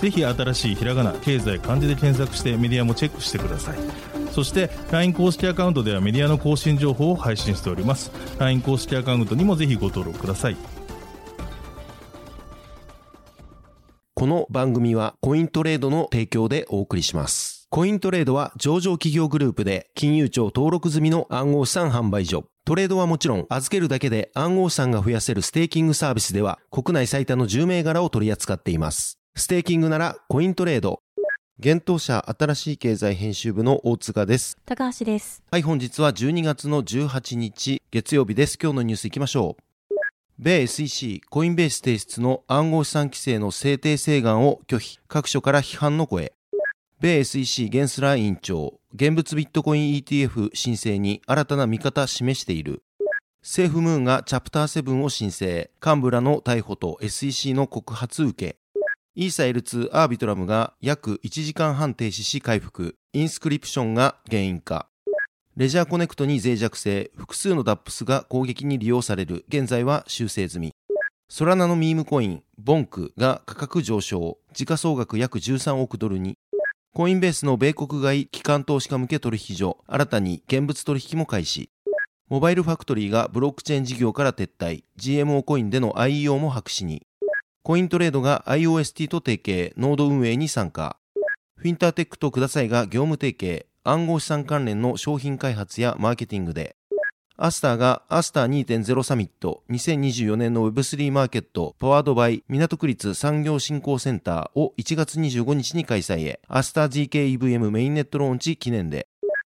ぜひ新しいひらがな経済漢字で検索してメディアもチェックしてくださいそして LINE 公式アカウントではメディアの更新情報を配信しております LINE 公式アカウントにもぜひご登録くださいこの番組はコイントレードの提供でお送りします。コイントレードは上場企業グループで金融庁登録済みの暗号資産販売所。トレードはもちろん預けるだけで暗号資産が増やせるステーキングサービスでは国内最多の10銘柄を取り扱っています。ステーキングならコイントレード。現当社新しい経済編集部の大塚です。高橋です。はい、本日は12月の18日月曜日です。今日のニュースいきましょう。米 SEC コインベース提出の暗号資産規制の制定請願を拒否、各所から批判の声。米 SEC ゲンスラー委員長、現物ビットコイン ETF 申請に新たな見方示している。セーフムーンがチャプター7を申請、幹部らの逮捕と SEC の告発受け。イーサ L2 アービトラムが約1時間半停止し回復。インスクリプションが原因か。レジャーコネクトに脆弱性、複数の DAPS が攻撃に利用される。現在は修正済み。ソラナのミームコイン、ボンクが価格上昇。時価総額約13億ドルに。コインベースの米国外機関投資家向け取引所、新たに現物取引も開始。モバイルファクトリーがブロックチェーン事業から撤退。GMO コインでの IEO も白紙に。コイントレードが IOST と提携、ノード運営に参加。フィンターテックとくださいが業務提携、暗号資産関連の商品開発やマーケティングで、アスターがアスター2.0サミット2024年の Web3 マーケットパワードバイ港区立産業振興センターを1月25日に開催へ、アスター GKEVM メインネットローンチ記念で、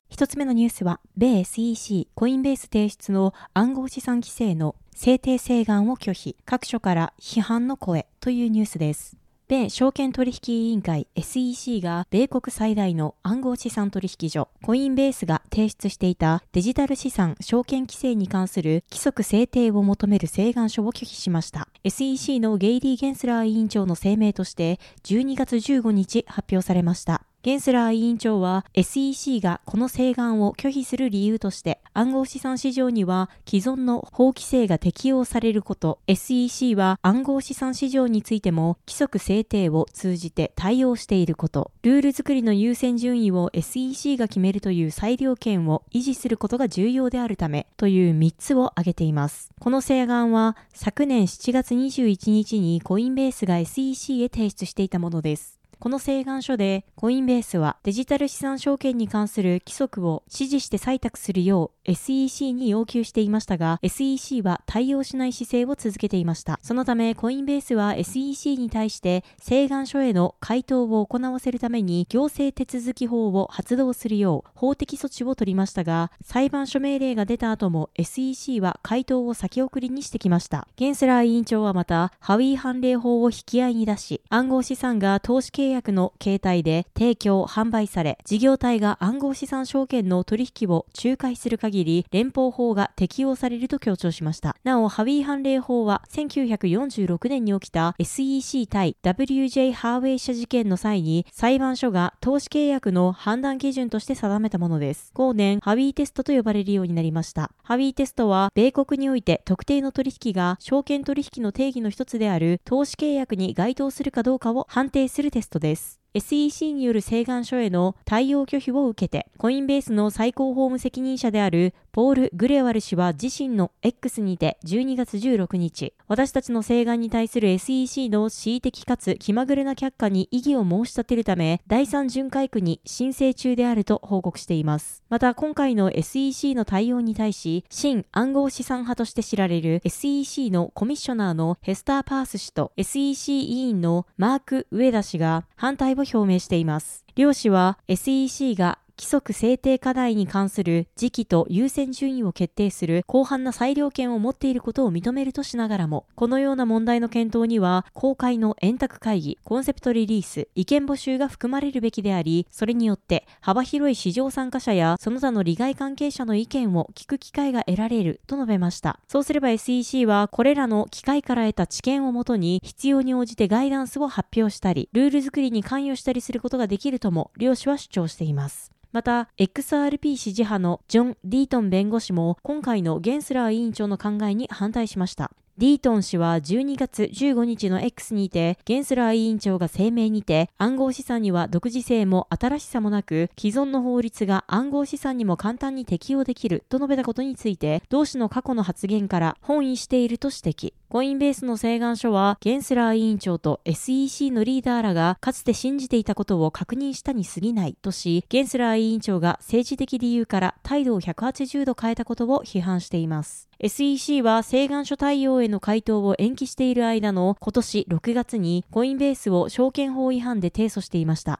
一つ目のニュースは、米 SEC コインベース提出の暗号資産規制の制定請願を拒否、各所から批判の声というニュースです。米証券取引委員会 SEC が米国最大の暗号資産取引所コインベースが提出していたデジタル資産証券規制に関する規則制定を求める請願書を拒否しました。SEC のゲイリー・ゲンスラー委員長の声明として12月15日発表されました。ゲンスラー委員長は SEC がこの請願を拒否する理由として暗号資産市場には既存の法規制が適用されること SEC は暗号資産市場についても規則制定を通じて対応していることルール作りの優先順位を SEC が決めるという裁量権を維持することが重要であるためという3つを挙げています。この請願は昨年7月21日にコインベースが SEC へ提出していたものです。この請願書でコインベースはデジタル資産証券に関する規則を指示して採択するよう SEC に要求していましたが SEC は対応しない姿勢を続けていました。そのためコインベースは SEC に対して請願書への回答を行わせるために行政手続き法を発動するよう法的措置を取りましたが裁判所命令が出た後も SEC は回答を先送りにしてきました。ゲンスラー委員長はまたハウィー判例法を引き合いに出し暗号資産が投資契契約の形態で提供、販売され、事業体が暗号資産証券の取引を仲介する限り、連邦法が適用されると強調しました。なお、ハウィー判例法は、1946年に起きた SEC 対 WJ ハーウェイ社事件の際に、裁判所が投資契約の判断基準として定めたものです。後年、ハウィーテストと呼ばれるようになりました。ハウィーテストは、米国において特定の取引が証券取引の定義の一つである投資契約に該当するかどうかを判定するテストです。SEC による請願書への対応拒否を受けて、コインベースの最高法務責任者であるポール・グレワル氏は自身の X にて12月16日、私たちの請願に対する SEC の恣意的かつ気まぐれな却下に異議を申し立てるため、第三巡回区に申請中であると報告しています。また、今回の SEC の対応に対し、新暗号資産派として知られる SEC のコミッショナーのヘスター・パース氏と SEC 委員のマーク・ウェダ氏が反対を表明しています。両氏は SEC が規則制定課題に関する時期と優先順位を決定する広範な裁量権を持っていることを認めるとしながらも、このような問題の検討には、公開の円卓会議、コンセプトリリース、意見募集が含まれるべきであり、それによって幅広い市場参加者やその他の利害関係者の意見を聞く機会が得られると述べました。そうすれば SEC はこれらの機会から得た知見をもとに必要に応じてガイダンスを発表したり、ルール作りに関与したりすることができるとも両氏は主張しています。また、XRP 支持派のジョン・ディートン弁護士も今回のゲンスラー委員長の考えに反対しました。ディートン氏は12月15日の X にて、ゲンスラー委員長が声明にて、暗号資産には独自性も新しさもなく、既存の法律が暗号資産にも簡単に適用できると述べたことについて、同氏の過去の発言から本意していると指摘。コインベースの請願書は、ゲンスラー委員長と SEC のリーダーらがかつて信じていたことを確認したに過ぎないとし、ゲンスラー委員長が政治的理由から態度を180度変えたことを批判しています。SEC は請願書対応への回答を延期している間の今年6月にコインベースを証券法違反で提訴していました。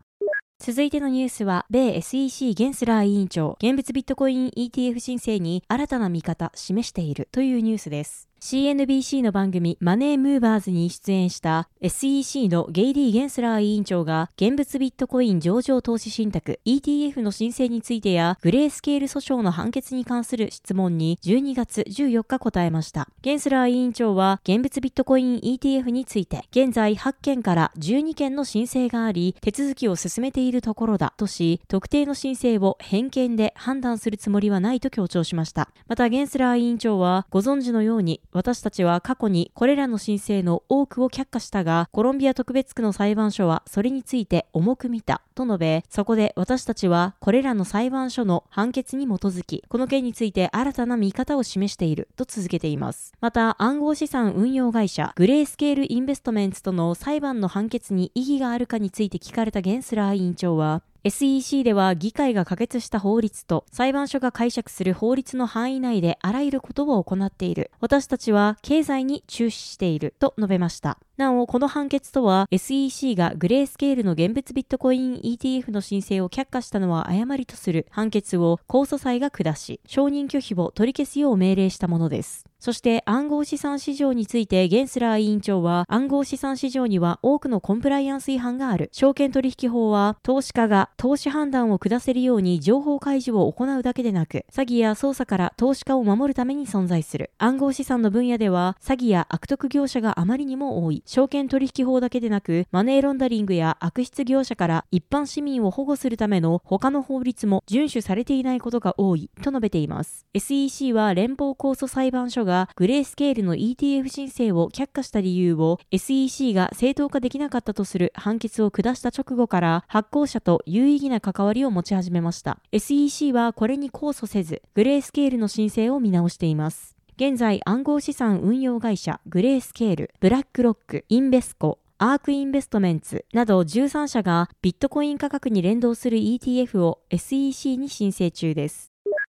続いてのニュースは、米 SEC ゲンスラー委員長、現物ビットコイン ETF 申請に新たな見方示しているというニュースです。CNBC の番組マネームーバーズに出演した SEC のゲイリー・ゲンスラー委員長が現物ビットコイン上場投資信託 ETF の申請についてやグレースケール訴訟の判決に関する質問に12月14日答えました。ゲンスラー委員長は現物ビットコイン ETF について現在8件から12件の申請があり手続きを進めているところだとし特定の申請を偏見で判断するつもりはないと強調しました。またゲンスラー委員長はご存知のように私たちは過去にこれらの申請の多くを却下したが、コロンビア特別区の裁判所はそれについて重く見たと述べ、そこで私たちはこれらの裁判所の判決に基づき、この件について新たな見方を示していると続けています。また、暗号資産運用会社グレースケールインベストメンツとの裁判の判決に意義があるかについて聞かれたゲンスラー委員長は、SEC では議会が可決した法律と裁判所が解釈する法律の範囲内であらゆることを行っている。私たちは経済に注視していると述べました。なお、この判決とは SEC がグレースケールの現物ビットコイン ETF の申請を却下したのは誤りとする判決を控訴裁が下し、承認拒否を取り消すよう命令したものです。そして暗号資産市場についてゲンスラー委員長は暗号資産市場には多くのコンプライアンス違反がある。証券取引法は投資家が投資判断を下せるように情報開示を行うだけでなく詐欺や操作から投資家を守るために存在する。暗号資産の分野では詐欺や悪徳業者があまりにも多い。証券取引法だけでなくマネーロンダリングや悪質業者から一般市民を保護するための他の法律も遵守されていないことが多いと述べています。SEC は連邦控訴裁判所がグレースケールの ETF 申請を却下した理由を SEC が正当化できなかったとする判決を下した直後から発行者と有意義な関わりを持ち始めました。SEC はこれに控訴せず、グレースケールの申請を見直しています。現在暗号資産運用会社グレースケール、ブラックロック、インベスコ、アークインベストメンツなど13社がビットコイン価格に連動する ETF を SEC に申請中です。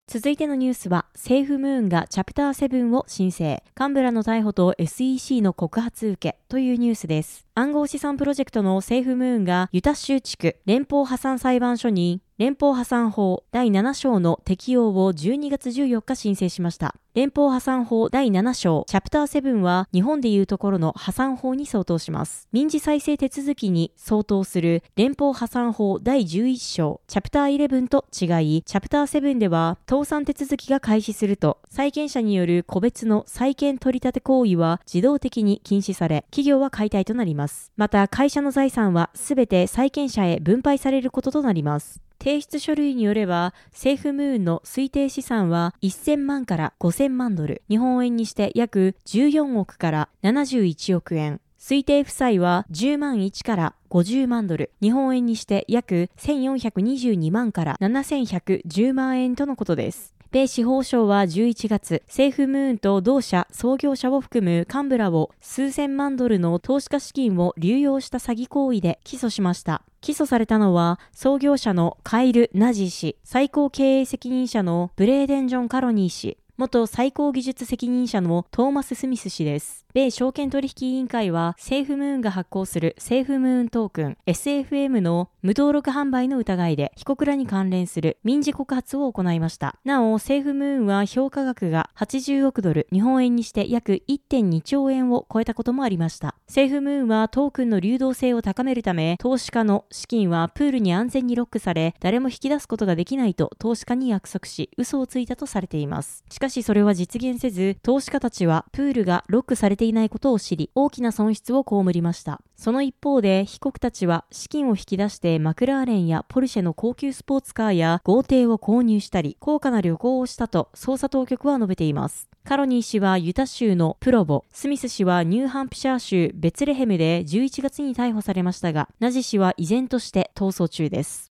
続いてのニュースは、セーフムーンがチャプター7を申請、カンブラの逮捕と SEC の告発受けというニュースです。暗号資産プロジェクトのセーフムーンがユタ州地区連邦破産裁判所に連邦破産法第7章の適用を12月14日申請しました。連邦破産法第7章、チャプター7は日本でいうところの破産法に相当します。民事再生手続きに相当する連邦破産法第11章、チャプター11と違い、チャプター7では倒産手続きが開始すると、債権者による個別の債権取り立て行為は自動的に禁止され、企業は解体となります。また、会社の財産はすべて債権者へ分配されることとなります。提出書類によれば、セーフムーンの推定資産は1000万から5000万ドル、日本円にして約14億から71億円。推定負債は10万1から50万ドル、日本円にして約1422万から7110万円とのことです。米司法省は11月、セーフムーンと同社創業者を含む幹部らを数千万ドルの投資家資金を流用した詐欺行為で起訴しました。起訴されたのは、創業者のカイル・ナジー氏、最高経営責任者のブレーデン・ジョン・カロニー氏、元最高技術責任者のトーマス・スミス氏です。米証券取引委員会は、セーフムーンが発行するセーフムーントークン SFM の無登録販売の疑いで被告らに関連する民事告発を行いました。なお、セーフムーンは評価額が80億ドル、日本円にして約1.2兆円を超えたこともありました。セーフムーンはトークンの流動性を高めるため、投資家の資金はプールに安全にロックされ、誰も引き出すことができないと投資家に約束し、嘘をついたとされています。しかししそれは実現せず、投資家たちはプールがロックされていないことを知り、大きな損失を被りました。その一方で、被告たちは資金を引き出してマクラーレンやポルシェの高級スポーツカーや豪邸を購入したり、高価な旅行をしたと捜査当局は述べています。カロニー氏はユタ州のプロボ、スミス氏はニューハンプシャー州ベツレヘムで11月に逮捕されましたが、ナジ氏は依然として逃走中です。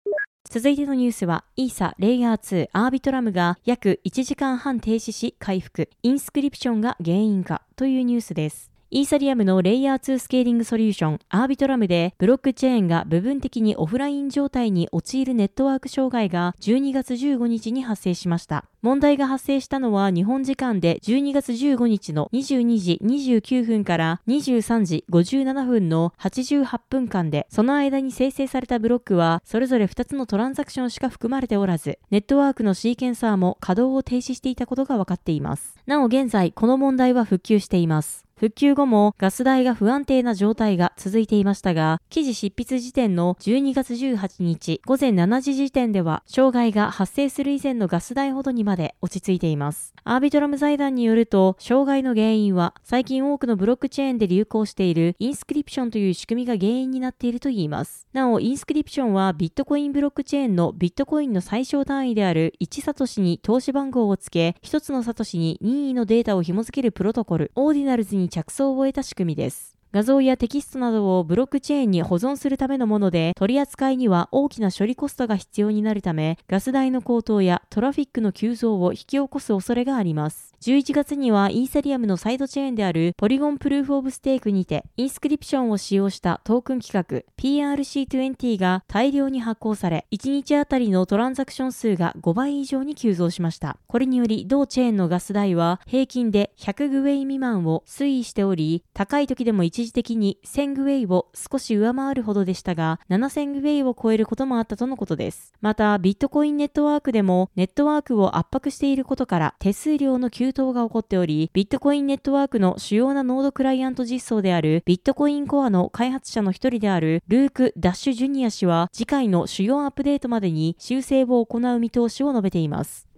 続いてのニュースは、イーサレイヤー2アービトラムが約1時間半停止し回復、インスクリプションが原因かというニュースです。イーサリアムのレイヤー2スケーリングソリューション、アービトラムで、ブロックチェーンが部分的にオフライン状態に陥るネットワーク障害が12月15日に発生しました。問題が発生したのは日本時間で12月15日の22時29分から23時57分の88分間で、その間に生成されたブロックはそれぞれ2つのトランザクションしか含まれておらず、ネットワークのシーケンサーも稼働を停止していたことが分かっています。なお現在、この問題は復旧しています。復旧後もガス代が不安定な状態が続いていましたが、記事執筆時点の12月18日午前7時時点では、障害が発生する以前のガス代ほどにまで落ち着いています。アービトラム財団によると、障害の原因は、最近多くのブロックチェーンで流行しているインスクリプションという仕組みが原因になっているといいます。なお、インスクリプションはビットコインブロックチェーンのビットコインの最小単位である1サトシに通し番号をつけ、1つのサトシに任意のデータを紐付けるプロトコル、オーディナルズに着想を得た仕組みです。画像やテキストなどをブロックチェーンに保存するためのもので、取り扱いには大きな処理コストが必要になるため、ガス代の高騰やトラフィックの急増を引き起こす恐れがあります。11月にはイーサリアムのサイドチェーンであるポリゴンプルーフオブステークにて、インスクリプションを使用したトークン規格 PRC20 が大量に発行され、1日あたりのトランザクション数が5倍以上に急増しました。これにより、同チェーンのガス代は平均で100グウェイ未満を推移しており、高い時でも1一時的に1000グウェイを少し上回るほどでしたが、7000グウェイを超えることもあったとのことです。また、ビットコインネットワークでもネットワークを圧迫していることから手数料の急騰が起こっており、ビットコインネットワークの主要なノードクライアント実装であるビットコインコアの開発者の一人であるルーク・ダッシュ・ジュニア氏は次回の主要アップデートまでに修正を行う見通しを述べています。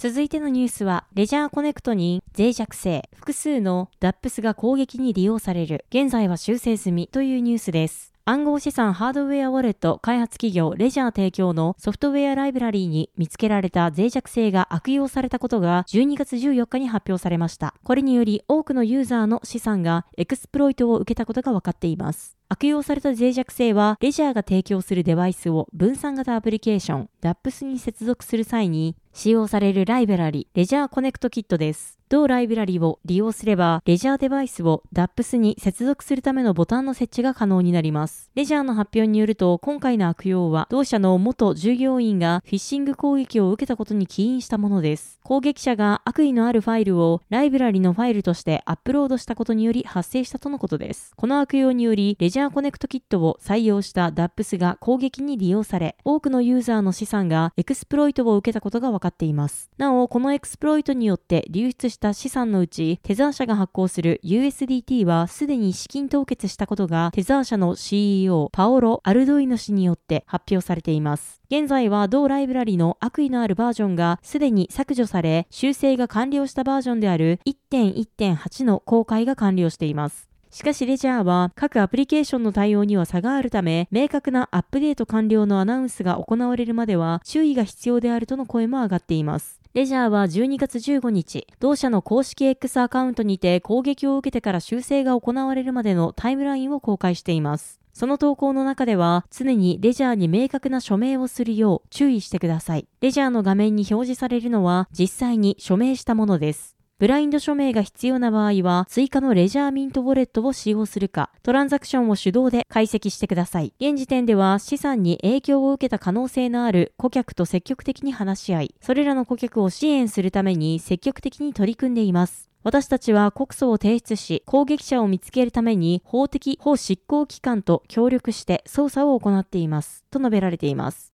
続いてのニュースは、レジャーコネクトに脆弱性、複数の DApps が攻撃に利用される、現在は修正済みというニュースです。暗号資産ハードウェアウォレット開発企業レジャー提供のソフトウェアライブラリーに見つけられた脆弱性が悪用されたことが12月14日に発表されました。これにより多くのユーザーの資産がエクスプロイトを受けたことが分かっています。悪用された脆弱性は、レジャーが提供するデバイスを分散型アプリケーション、DAPS に接続する際に使用されるライブラリ、レジャーコネクトキットです。同ライブラリを利用すれば、レジャーデバイスを DAPS に接続するためのボタンの設置が可能になります。レジャーの発表によると、今回の悪用は、同社の元従業員がフィッシング攻撃を受けたことに起因したものです。攻撃者が悪意のあるファイルをライブラリのファイルとしてアップロードしたことにより発生したとのことです。この悪用により、レジャーコネクトキットを採用した DAPS が攻撃に利用され、多くのユーザーの資産がエクスプロイトを受けたことが分かっています。なお、このエクスプロイトによって流出しした資産のうち、テザー社が発行する USDT はすでに資金凍結したことが、テザー社の CEO パオロ・アルドイノ氏によって発表されています。現在は同ライブラリの悪意のあるバージョンがすでに削除され、修正が完了したバージョンである1.1.8の公開が完了しています。しかしレジャーは各アプリケーションの対応には差があるため、明確なアップデート完了のアナウンスが行われるまでは注意が必要であるとの声も上がっています。レジャーは12月15日、同社の公式 X アカウントにて攻撃を受けてから修正が行われるまでのタイムラインを公開しています。その投稿の中では、常にレジャーに明確な署名をするよう注意してください。レジャーの画面に表示されるのは、実際に署名したものです。ブラインド署名が必要な場合は、追加のレジャーミントウォレットを使用するか、トランザクションを手動で解析してください。現時点では資産に影響を受けた可能性のある顧客と積極的に話し合い、それらの顧客を支援するために積極的に取り組んでいます。私たちは告訴を提出し、攻撃者を見つけるために法的法執行機関と協力して捜査を行っています。と述べられています。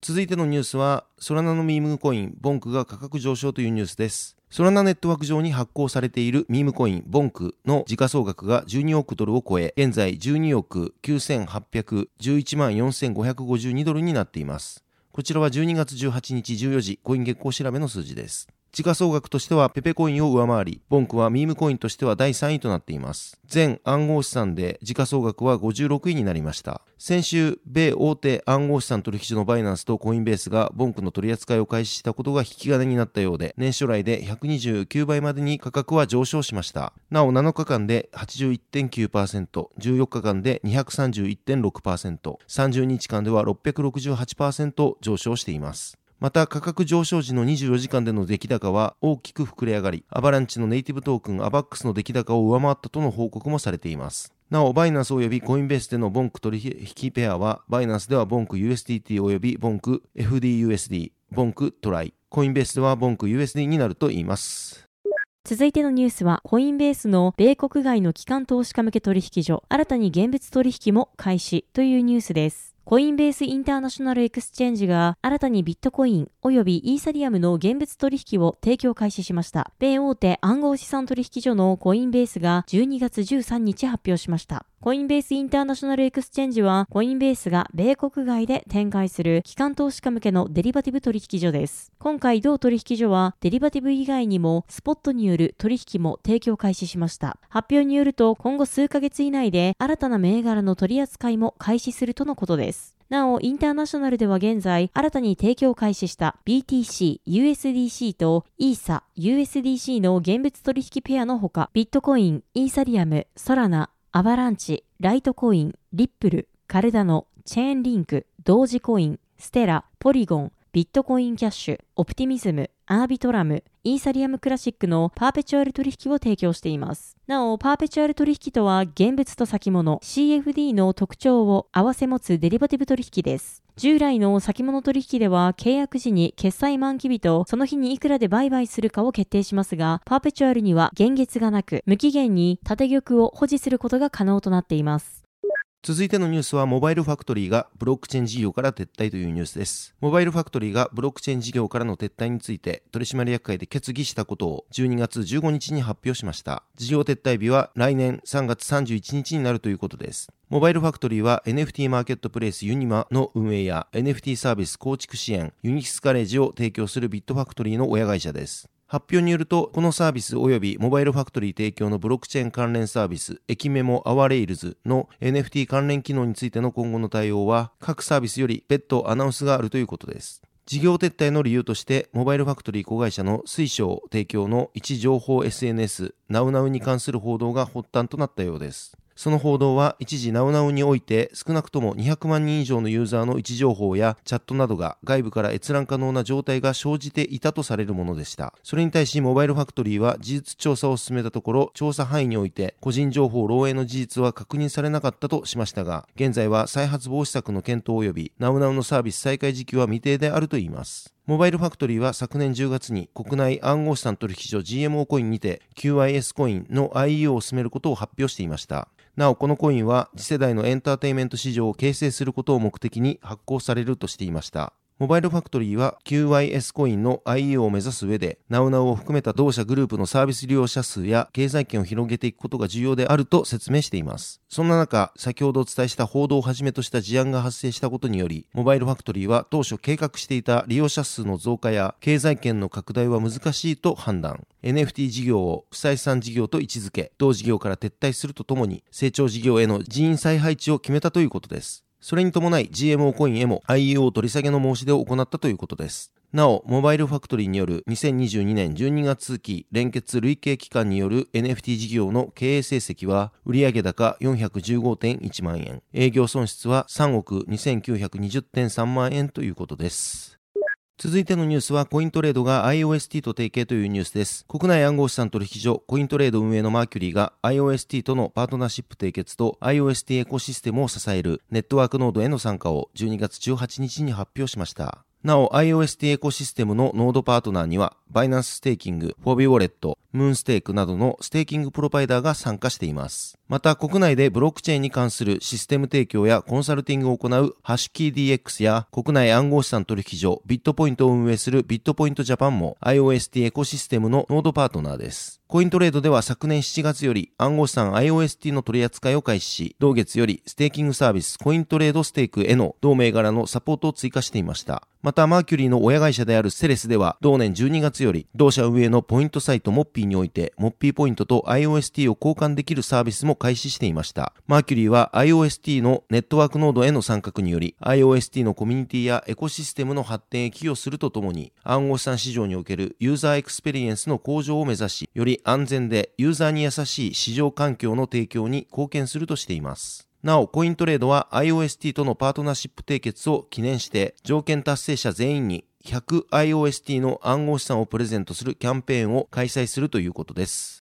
続いてのニュースは、ソラナのミームコイン、ボンクが価格上昇というニュースです。ソラナネットワーク上に発行されているミームコイン、ボンクの時価総額が12億ドルを超え、現在12億9811万4552ドルになっています。こちらは12月18日14時、コイン月光調べの数字です。時価総額としてはペペコインを上回り、ボンクはミームコインとしては第3位となっています。全暗号資産で時価総額は56位になりました。先週、米大手暗号資産取引所のバイナンスとコインベースがボンクの取り扱いを開始したことが引き金になったようで、年初来で129倍までに価格は上昇しました。なお7日間で81.9%、14日間で231.6%、30日間では668%上昇しています。また価格上昇時の24時間での出来高は大きく膨れ上がり、アバランチのネイティブトークンアバックスの出来高を上回ったとの報告もされています。なお、バイナンス及びコインベースでのボンク取引ペアは、バイナンスではボンク USDT 及びボンク FDUSD、ボンクトライ、コインベースではボンク USD になると言います。続いてのニュースは、コインベースの米国外の機関投資家向け取引所、新たに現物取引も開始というニュースです。コインベースインターナショナルエクスチェンジが新たにビットコイン及びイーサリアムの現物取引を提供開始しました。米大手暗号資産取引所のコインベースが12月13日発表しました。コインベースインターナショナルエクスチェンジは、コインベースが米国外で展開する機関投資家向けのデリバティブ取引所です。今回同取引所は、デリバティブ以外にも、スポットによる取引も提供開始しました。発表によると、今後数ヶ月以内で、新たな銘柄の取り扱いも開始するとのことです。なお、インターナショナルでは現在、新たに提供開始した BTC、USDC と ESA、USDC の現物取引ペアのほか、ビットコイン、イーサリアム、ソラナ、アバランチ、ライトコイン、リップル、カルダノ、チェーンリンク、同時コイン、ステラ、ポリゴン、ビットコインキャッシュ、オプティミズム、アービトラム、イーサリアムクラシックのパーペチュアル取引を提供しています。なお、パーペチュアル取引とは現物と先物 CFD の特徴を併せ持つデリバティブ取引です。従来の先物取引では契約時に決済満期日とその日にいくらで売買するかを決定しますが、パーペチュアルには現月がなく、無期限に縦玉を保持することが可能となっています。続いてのニュースは、モバイルファクトリーがブロックチェーン事業から撤退というニュースです。モバイルファクトリーがブロックチェーン事業からの撤退について、取締役会で決議したことを12月15日に発表しました。事業撤退日は来年3月31日になるということです。モバイルファクトリーは NFT マーケットプレイスユニマの運営や NFT サービス構築支援、ユニキスガレージを提供するビットファクトリーの親会社です。発表によると、このサービス及びモバイルファクトリー提供のブロックチェーン関連サービス、エキメモアワレイルズの NFT 関連機能についての今後の対応は、各サービスより別途アナウンスがあるということです。事業撤退の理由として、モバイルファクトリー子会社の水晶提供の位置情報 SNS、ナウナウに関する報道が発端となったようです。その報道は一時ナウナウにおいて少なくとも200万人以上のユーザーの位置情報やチャットなどが外部から閲覧可能な状態が生じていたとされるものでした。それに対しモバイルファクトリーは事実調査を進めたところ調査範囲において個人情報漏洩の事実は確認されなかったとしましたが現在は再発防止策の検討及びナウナウのサービス再開時期は未定であるといいます。モバイルファクトリーは昨年10月に国内暗号資産取引所 GMO コインにて QIS コインの IEO を進めることを発表していました。なお、このコインは次世代のエンターテインメント市場を形成することを目的に発行されるとしていました。モバイルファクトリーは QYS コインの IEO を目指す上で、ナウナウを含めた同社グループのサービス利用者数や経済圏を広げていくことが重要であると説明しています。そんな中、先ほどお伝えした報道をはじめとした事案が発生したことにより、モバイルファクトリーは当初計画していた利用者数の増加や経済圏の拡大は難しいと判断。NFT 事業を不採算事業と位置づけ、同事業から撤退するとともに、成長事業への人員再配置を決めたということです。それに伴い GMO コインへも IEO 取り下げの申し出を行ったということです。なお、モバイルファクトリーによる2022年12月期連結累計期間による NFT 事業の経営成績は、売上高415.1万円、営業損失は3億2920.3万円ということです。続いてのニュースは、コイントレードが IOST と提携というニュースです。国内暗号資産取引所、コイントレード運営のマーキュリーが IOST とのパートナーシップ締結と IOST エコシステムを支えるネットワークノードへの参加を12月18日に発表しました。なお、IOST エコシステムのノードパートナーには、バイナンスステーキング、フォービーウォレット、ムーンステークなどのステーキングプロバイダーが参加しています。また、国内でブロックチェーンに関するシステム提供やコンサルティングを行うハッシュキー DX や国内暗号資産取引所ビットポイントを運営するビットポイントジャパンも IOST エコシステムのノードパートナーです。コイントレードでは昨年7月より暗号資産 IOST の取り扱いを開始し、同月よりステーキングサービスコイントレードステークへの同銘柄のサポートを追加していました。また、マーキュリーの親会社であるセレスでは、同年12月より、同社運営のポイントサイトモッピーにおいて、モッピーポイントと IOST を交換できるサービスも開始していました。マーキュリーは IOST のネットワークノードへの参画により、IOST のコミュニティやエコシステムの発展へ寄与するとともに、暗号資産市場におけるユーザーエクスペリエンスの向上を目指し、より安全でユーザーに優しい市場環境の提供に貢献するとしています。なお、コイントレードは IOST とのパートナーシップ締結を記念して、条件達成者全員に 100IOST の暗号資産をプレゼントするキャンペーンを開催するということです。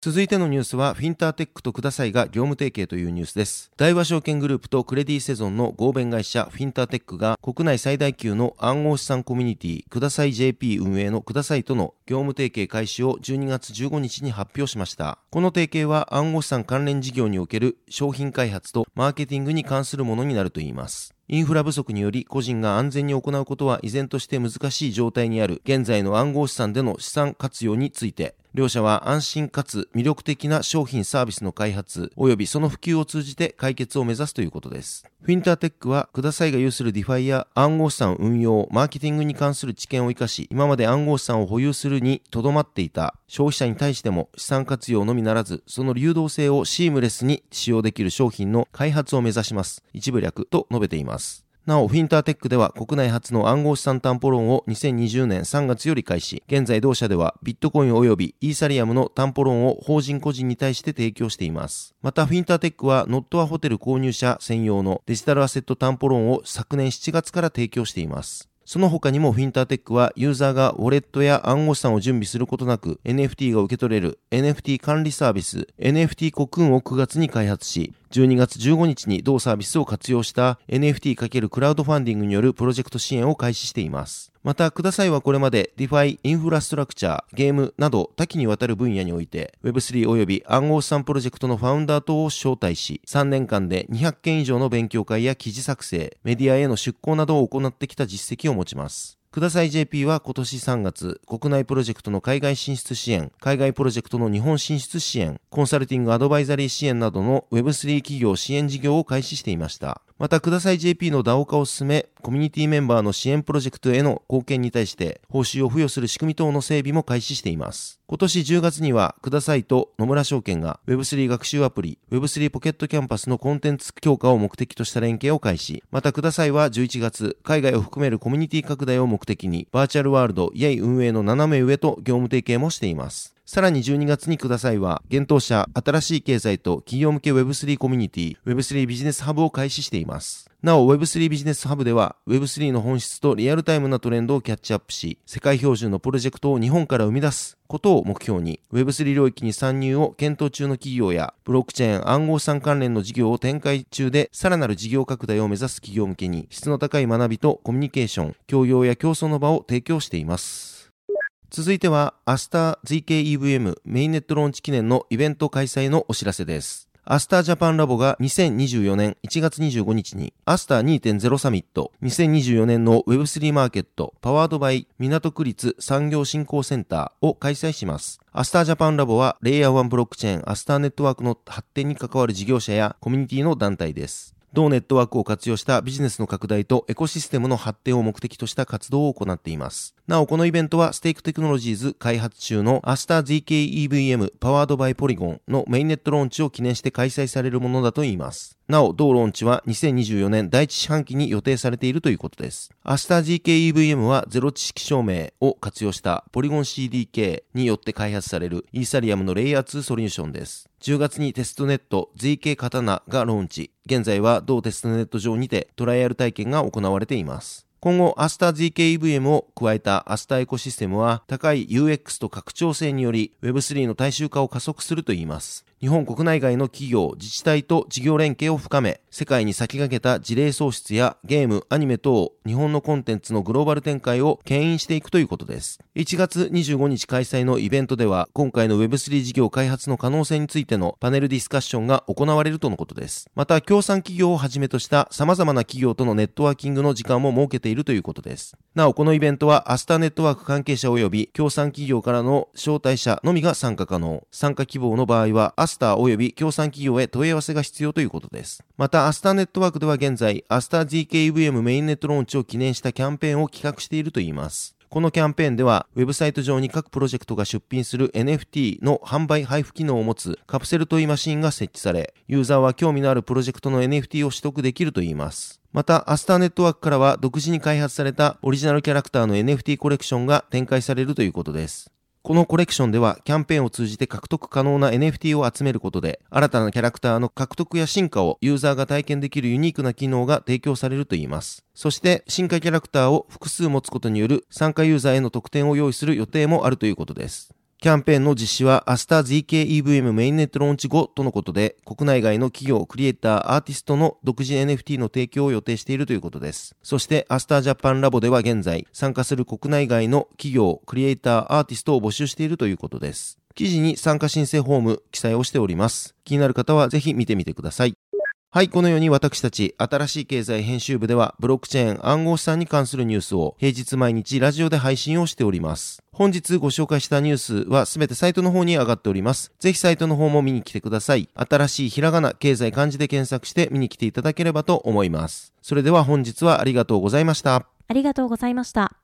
続いてのニュースは、フィンターテックとくださいが業務提携というニュースです。大和証券グループとクレディセゾンの合弁会社フィンターテックが国内最大級の暗号資産コミュニティください JP 運営のくださいとの業務提携開始を12月15日に発表しました。この提携は暗号資産関連事業における商品開発とマーケティングに関するものになるといいます。インフラ不足により個人が安全に行うことは依然として難しい状態にある現在の暗号資産での資産活用について両社は安心かつ魅力的な商品サービスの開発及びその普及を通じて解決を目指すということです。フィンターテックは、くださいが有するディファイや暗号資産運用、マーケティングに関する知見を活かし、今まで暗号資産を保有するにとどまっていた消費者に対しても資産活用のみならず、その流動性をシームレスに使用できる商品の開発を目指します。一部略と述べています。なお、フィンターテックでは国内初の暗号資産担保ローンを2020年3月より開始、現在同社ではビットコイン及びイーサリアムの担保ローンを法人個人に対して提供しています。また、フィンターテックはノットアホテル購入者専用のデジタルアセット担保ローンを昨年7月から提供しています。その他にもフィンターテックはユーザーがウォレットや暗号資産を準備することなく NFT が受け取れる NFT 管理サービス NFT コクーンを9月に開発し12月15日に同サービスを活用した NFT× クラウドファンディングによるプロジェクト支援を開始しています。また、くださいはこれまで DeFi、インフラストラクチャー、ゲームなど多岐にわたる分野において Web3 及び暗号資産プロジェクトのファウンダー等を招待し、3年間で200件以上の勉強会や記事作成、メディアへの出向などを行ってきた実績を持ちます。ください JP は今年3月、国内プロジェクトの海外進出支援、海外プロジェクトの日本進出支援、コンサルティングアドバイザリー支援などの Web3 企業支援事業を開始していました。また、ください JP の DAO 化を進め、コミュニティメンバーの支援プロジェクトへの貢献に対して、報酬を付与する仕組み等の整備も開始しています。今年10月には、くださいと野村証券が Web3 学習アプリ、Web3 ポケットキャンパスのコンテンツ強化を目的とした連携を開始。また、くださいは11月、海外を含めるコミュニティ拡大を目的に、バーチャルワールド、イェイ運営の斜め上と業務提携もしています。さらに12月にくださいは、現当社新しい経済と企業向け Web3 コミュニティ Web3 ビジネスハブを開始しています。なお Web3 ビジネスハブでは Web3 の本質とリアルタイムなトレンドをキャッチアップし、世界標準のプロジェクトを日本から生み出すことを目標に Web3 領域に参入を検討中の企業やブロックチェーン暗号資産関連の事業を展開中でさらなる事業拡大を目指す企業向けに質の高い学びとコミュニケーション、協業や共創の場を提供しています。続いては、アスター ZKEVM メインネットローンチ記念のイベント開催のお知らせです。アスタージャパンラボが2024年1月25日にアスター2.0サミット2024年の Web3 マーケット powered by 港区立産業振興センターを開催します。アスタージャパンラボはレイヤー1ブロックチェーンアスターネットワークの発展に関わる事業者やコミュニティの団体です。同ネットワークを活用したビジネスの拡大とエコシステムの発展を目的とした活動を行っています。なお、このイベントはステークテクノロジーズ開発中のアスター ZKEVM powered by ポリゴンのメインネットローンチを記念して開催されるものだといいます。なお、同ローンチは2024年第一四半期に予定されているということです。アスター ZKEVM はゼロ知識証明を活用したポリゴン CDK によって開発されるイーサリアムのレイヤー2ソリューションです。10月にテストネット ZK カタナがローンチ。現在は同テストネット上にてトライアル体験が行われています。今後、アスター ZK-EVM を加えたアスターエコシステムは、高い UX と拡張性により Web3 の大衆化を加速するといいます。日本国内外の企業、自治体と事業連携を深め、世界に先駆けた事例創出やゲーム、アニメ等、日本のコンテンツのグローバル展開を牽引していくということです。1月25日開催のイベントでは、今回の Web3 事業開発の可能性についてのパネルディスカッションが行われるとのことです。また、協賛企業をはじめとした様々な企業とのネットワーキングの時間も設けているということです。なお、このイベントは、アスターネットワーク関係者及び協賛企業からの招待者のみが参加可能。参加希望の場合は、スター及び協賛企業へ問い合わせが必要ということです。また、アスターネットワークでは現在、アスター GKVM メインネットローンチを記念したキャンペーンを企画しているといいます。このキャンペーンでは、ウェブサイト上に各プロジェクトが出品する NFT の販売配布機能を持つカプセルトイマシンが設置され、ユーザーは興味のあるプロジェクトの NFT を取得できるといいます。また、アスターネットワークからは独自に開発されたオリジナルキャラクターの NFT コレクションが展開されるということです。このコレクションではキャンペーンを通じて獲得可能な NFT を集めることで新たなキャラクターの獲得や進化をユーザーが体験できるユニークな機能が提供されるといいます。そして進化キャラクターを複数持つことによる参加ユーザーへの特典を用意する予定もあるということです。キャンペーンの実施はアスター ZK-EVM メインネットローンチ後とのことで、国内外の企業、クリエイター、アーティストの独自 NFT の提供を予定しているということです。そしてアスタージャパンラボでは現在、参加する国内外の企業、クリエイター、アーティストを募集しているということです。記事に参加申請フォーム記載をしております。気になる方はぜひ見てみてください。はい、このように私たち、新しい経済編集部では、ブロックチェーン暗号資産に関するニュースを平日毎日ラジオで配信をしております。本日ご紹介したニュースはすべてサイトの方に上がっております。ぜひサイトの方も見に来てください。新しいひらがな、経済漢字で検索して見に来ていただければと思います。それでは本日はありがとうございました。ありがとうございました。